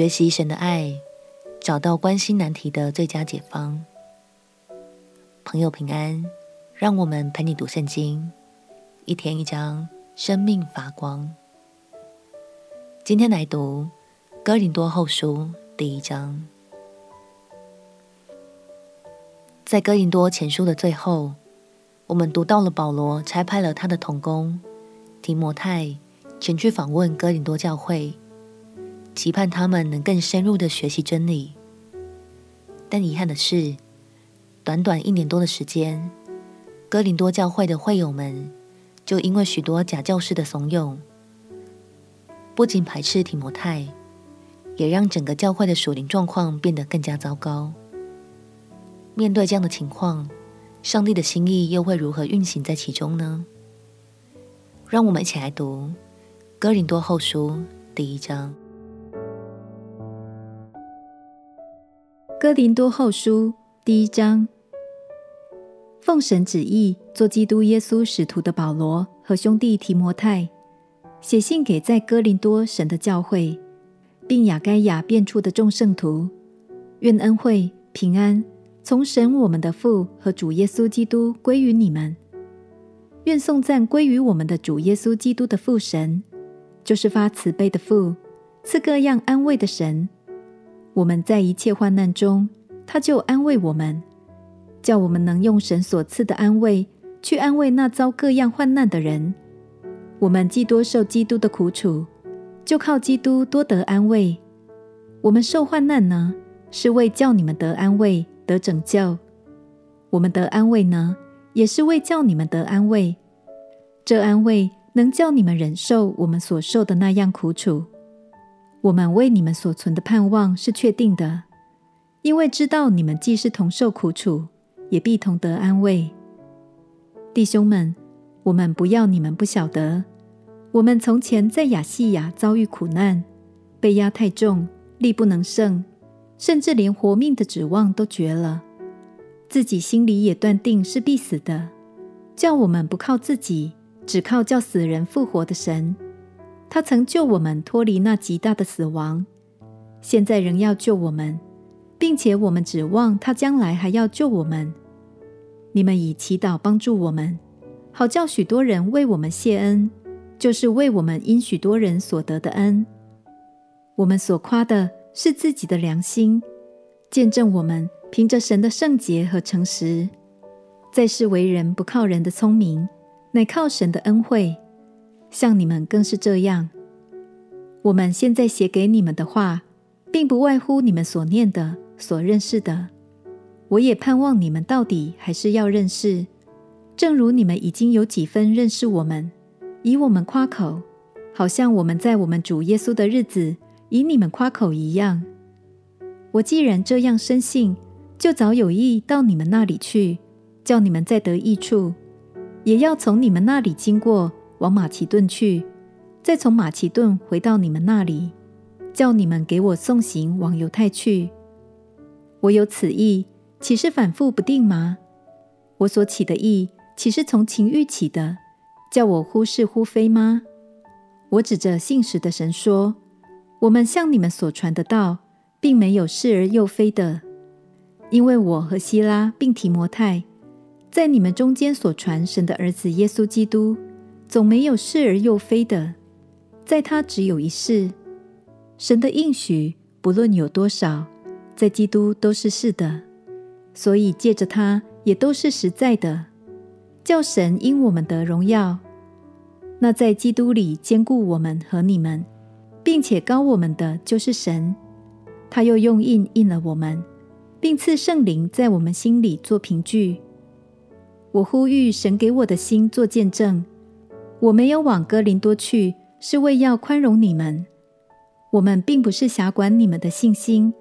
学习神的爱，找到关心难题的最佳解方。朋友平安，让我们陪你读圣经，一天一章，生命发光。今天来读哥林多后书第一章。在哥林多前书的最后，我们读到了保罗差派了他的同工提摩太前去访问哥林多教会，期盼他们能更深入的学习真理。但遗憾的是，短短一年多的时间，哥林多教会的会友们就因为许多假教师的怂恿，不仅排斥提摩太，也让整个教会的属灵状况变得更加糟糕。面对这样的情况，上帝的心意又会如何运行在其中呢？让我们一起来读《哥林多后书》第一章。《哥林多后书》第一章，奉神旨意做基督耶稣使徒的保罗和兄弟提摩太，写信给在哥林多神的教会，并亚该亚变出的众圣徒，愿恩惠平安。从神我们的父和主耶稣基督归于你们，愿颂赞归于我们的主耶稣基督的父神，就是发慈悲的父，赐各样安慰的神。我们在一切患难中，他就安慰我们，叫我们能用神所赐的安慰去安慰那遭各样患难的人。我们既多受基督的苦楚，就靠基督多得安慰。我们受患难呢，是为叫你们得安慰。得拯救，我们得安慰呢，也是为叫你们得安慰。这安慰能叫你们忍受我们所受的那样苦楚。我们为你们所存的盼望是确定的，因为知道你们既是同受苦楚，也必同得安慰。弟兄们，我们不要你们不晓得，我们从前在亚细亚遭遇苦难，被压太重，力不能胜。甚至连活命的指望都绝了，自己心里也断定是必死的，叫我们不靠自己，只靠叫死人复活的神。他曾救我们脱离那极大的死亡，现在仍要救我们，并且我们指望他将来还要救我们。你们以祈祷帮助我们，好叫许多人为我们谢恩，就是为我们因许多人所得的恩。我们所夸的。是自己的良心，见证我们凭着神的圣洁和诚实，在世为人不靠人的聪明，乃靠神的恩惠。像你们更是这样。我们现在写给你们的话，并不外乎你们所念的、所认识的。我也盼望你们到底还是要认识，正如你们已经有几分认识我们，以我们夸口，好像我们在我们主耶稣的日子。以你们夸口一样，我既然这样深信，就早有意到你们那里去，叫你们再得益处；也要从你们那里经过，往马其顿去，再从马其顿回到你们那里，叫你们给我送行往犹太去。我有此意，岂是反复不定吗？我所起的意，岂是从情欲起的，叫我忽是忽非吗？我指着信实的神说。我们向你们所传的道，并没有是而又非的，因为我和希拉并提摩太，在你们中间所传神的儿子耶稣基督，总没有是而又非的，在他只有一是。神的应许不论有多少，在基督都是是的，所以借着他也都是实在的，叫神因我们得荣耀。那在基督里坚固我们和你们。并且高我们的就是神，他又用印印了我们，并赐圣灵在我们心里做凭据。我呼吁神给我的心做见证，我没有往哥林多去，是为要宽容你们。我们并不是辖管你们的信心，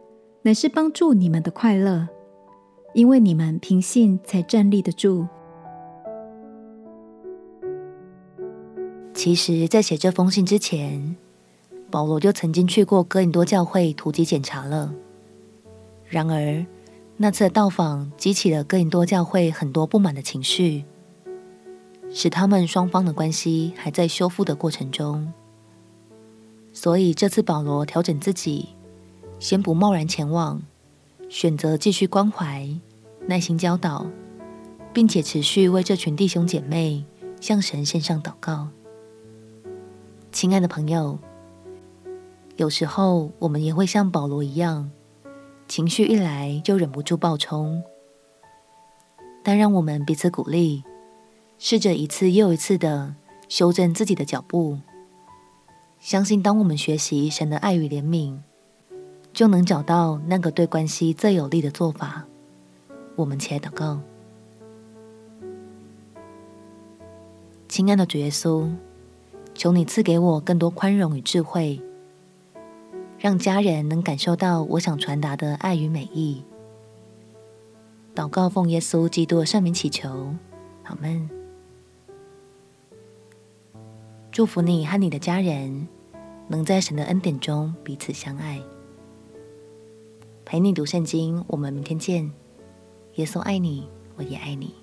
乃是帮助你们的快乐，因为你们凭信才站立得住。其实，在写这封信之前，保罗就曾经去过哥林多教会突击检查了。然而，那次的到访激起了哥林多教会很多不满的情绪，使他们双方的关系还在修复的过程中。所以，这次保罗调整自己，先不贸然前往，选择继续关怀、耐心教导，并且持续为这群弟兄姐妹向神献上祷告。亲爱的朋友，有时候我们也会像保罗一样，情绪一来就忍不住暴冲。但让我们彼此鼓励，试着一次又一次的修正自己的脚步。相信当我们学习神的爱与怜悯，就能找到那个对关系最有利的做法。我们且祷告，亲爱的主耶稣，求你赐给我更多宽容与智慧，让家人能感受到我想传达的爱与美意。祷告奉耶稣基督的圣名祈求，阿门。祝福你和你的家人能在神的恩典中彼此相爱。陪你读圣经，我们明天见。耶稣爱你，我也爱你。